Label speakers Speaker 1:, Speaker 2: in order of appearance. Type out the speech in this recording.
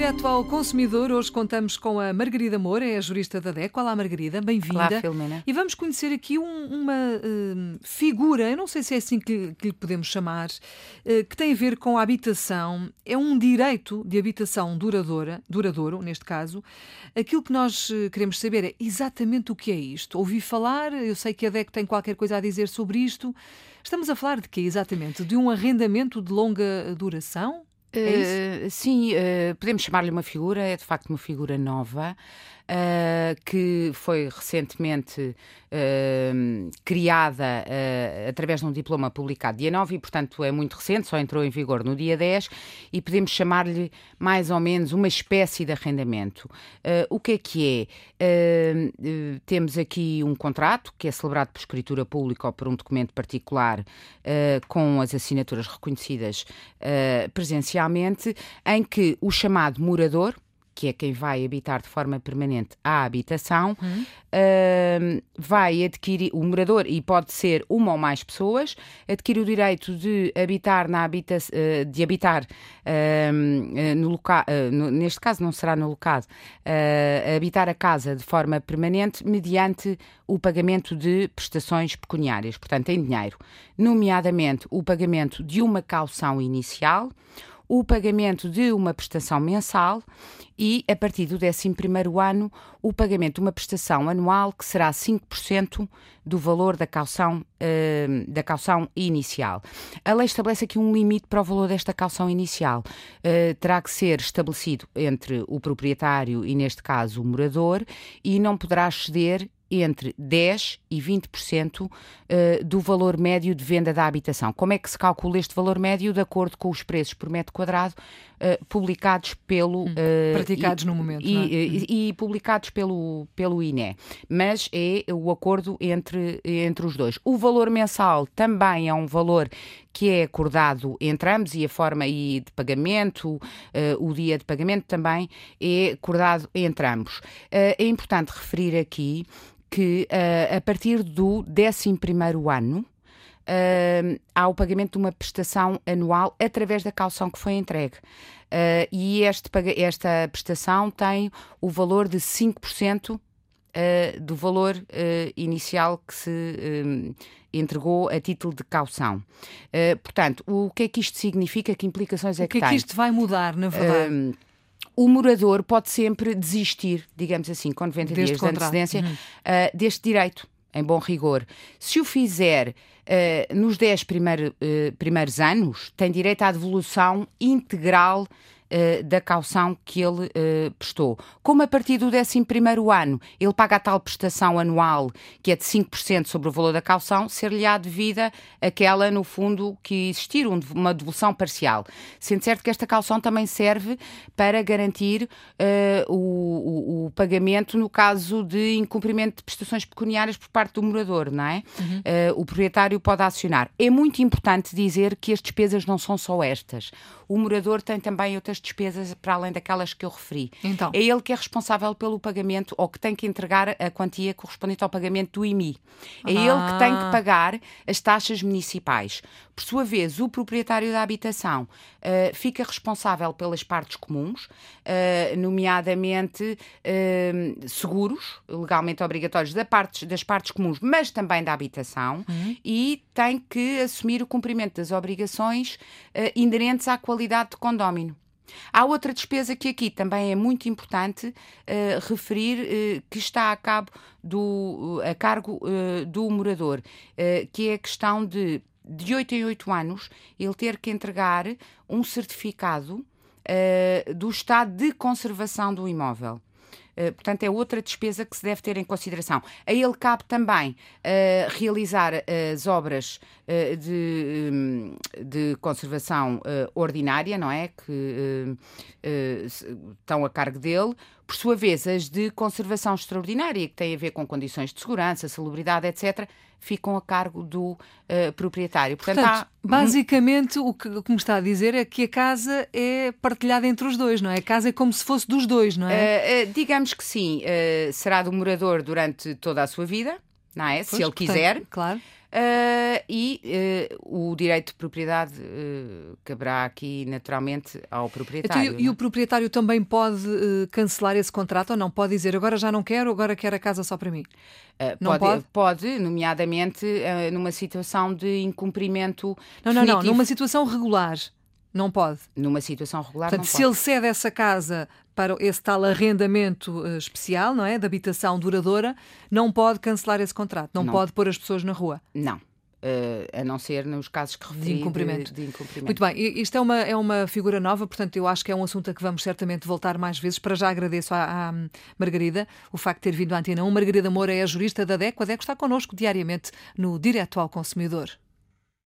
Speaker 1: direto ao consumidor. Hoje contamos com a Margarida Moura, é a jurista da DECO. Olá, Margarida, bem-vinda.
Speaker 2: Olá, Filomena.
Speaker 1: E vamos conhecer aqui um, uma uh, figura, eu não sei se é assim que, que lhe podemos chamar, uh, que tem a ver com a habitação. É um direito de habitação duradoura, duradouro, neste caso. Aquilo que nós uh, queremos saber é exatamente o que é isto. Ouvi falar, eu sei que a DECO tem qualquer coisa a dizer sobre isto. Estamos a falar de quê exatamente? De um arrendamento de longa duração?
Speaker 2: É uh, sim, uh, podemos chamar-lhe uma figura, é de facto uma figura nova uh, que foi recentemente uh, criada uh, através de um diploma publicado dia 9 e, portanto, é muito recente, só entrou em vigor no dia 10 e podemos chamar-lhe mais ou menos uma espécie de arrendamento. o que é que é? temos aqui um contrato que é celebrado por escritura pública ou por um documento particular com as assinaturas reconhecidas presencialmente, em que o chamado morador, que é quem vai habitar de forma permanente a habitação, uhum. uh, vai adquirir, o morador, e pode ser uma ou mais pessoas, adquire o direito de habitar na habita uh, de habitar uh, no local, neste caso não será no local, habitar a casa de forma permanente mediante o pagamento de prestações pecuniárias, portanto em dinheiro, nomeadamente o pagamento de uma caução inicial, o pagamento de uma prestação mensal e, a partir do 11 ano, o pagamento de uma prestação anual que será 5% do valor da caução, uh, da caução inicial. A lei estabelece aqui um limite para o valor desta caução inicial. Uh, terá que ser estabelecido entre o proprietário e, neste caso, o morador, e não poderá exceder entre 10% e 20% eh, do valor médio de venda da habitação. Como é que se calcula este valor médio? De acordo com os preços por metro quadrado uh, publicados pelo. Uh,
Speaker 1: Praticados e, no momento.
Speaker 2: E,
Speaker 1: é?
Speaker 2: e, e, publicados pelo, pelo INE. Mas é o acordo entre, entre os dois. O valor mensal também é um valor que é acordado entre ambos e a forma e de pagamento, uh, o dia de pagamento também é acordado entre ambos. Uh, é importante referir aqui que uh, a partir do 11 ano, uh, há o pagamento de uma prestação anual através da caução que foi entregue. Uh, e este, esta prestação tem o valor de 5% uh, do valor uh, inicial que se entregou a título de caução. portanto, o que é que isto significa? Que implicações é
Speaker 1: que,
Speaker 2: que
Speaker 1: tem? O que é que isto vai mudar, na verdade?
Speaker 2: O morador pode sempre desistir, digamos assim, com 90
Speaker 1: deste
Speaker 2: dias contrato. de antecedência, uhum. uh, deste direito, em bom rigor. Se o fizer uh, nos 10 primeiro, uh, primeiros anos, tem direito à devolução integral uh, da caução que ele uh, prestou. Como a partir do 11 ano ele paga a tal prestação anual, que é de 5% sobre o valor da caução, ser-lhe-á devida aquela, no fundo, que existir uma devolução parcial. Sendo certo que esta caução também serve para garantir uh, o, o, o, pagamento no caso de incumprimento de prestações pecuniárias por parte do morador, não é? Uhum. o proprietário pode acionar. É muito importante dizer que as despesas não são só estas. O morador tem também outras despesas para além daquelas que eu referi. Então. É ele que é responsável pelo pagamento ou que tem que entregar a quantia correspondente ao pagamento do IMI. É ah. ele que tem que pagar as taxas municipais. Por sua vez, o proprietário da habitação uh, fica responsável pelas partes comuns, uh, nomeadamente uh, seguros, legalmente obrigatórios da parte, das partes comuns, mas também da habitação, uhum. e tem que assumir o cumprimento das obrigações inerentes à qualidade de condómino. Há outra despesa que aqui também é muito importante uh, referir, uh, que está a cabo do, a cargo uh, do morador, que é a questão de, de 8 em 8 anos, ele ter que entregar um certificado do estado de conservação do imóvel. Uh, portanto, é outra despesa que se deve ter em consideração. A ele cabe também uh, realizar as obras de, um, de, conservação ordinária, não é? Que estão a cargo dele. Por sua vez, as de conservação extraordinária, que têm a ver com condições de segurança, salubridade, etc., ficam a cargo do uh, proprietário.
Speaker 1: Portanto, Portanto há... basicamente o que, o que, me está a dizer é que a casa é partilhada entre os dois, não é? A casa é como se fosse dos dois, não é?
Speaker 2: Uh, uh, digamos que sim. será do morador durante toda a sua vida. não é?
Speaker 1: Pois,
Speaker 2: Se ele
Speaker 1: portanto,
Speaker 2: quiser.
Speaker 1: Claro.
Speaker 2: Uh, e uh, o direito de propriedade uh, caberá aqui naturalmente ao proprietário.
Speaker 1: Então, e, e, o
Speaker 2: não?
Speaker 1: proprietário também pode cancelar esse contrato ou não? Pode dizer agora já não quero, agora quero a casa só para mim? não
Speaker 2: pode,
Speaker 1: pode?
Speaker 2: pode, nomeadamente numa situação de incumprimento.
Speaker 1: Não, não, não, numa situação regular. Não pode.
Speaker 2: Numa situação regular,
Speaker 1: Portanto, se ele cede essa casa para esse tal arrendamento uh, especial, não é? De habitação duradoura, não pode cancelar esse contrato, não,
Speaker 2: Não.
Speaker 1: pode pôr as pessoas na rua.
Speaker 2: Não. Uh, a não ser nos casos que referi
Speaker 1: incumprimento.
Speaker 2: De, de incumprimento.
Speaker 1: Muito bem, isto é uma, é uma figura nova, portanto, eu acho que é um assunto a que vamos certamente voltar mais vezes. Para já agradeço à, à Margarida o facto de ter vindo à Antena 1. Margarida Moura é a jurista da DECO. A DECO está connosco diariamente no Direto ao Consumidor.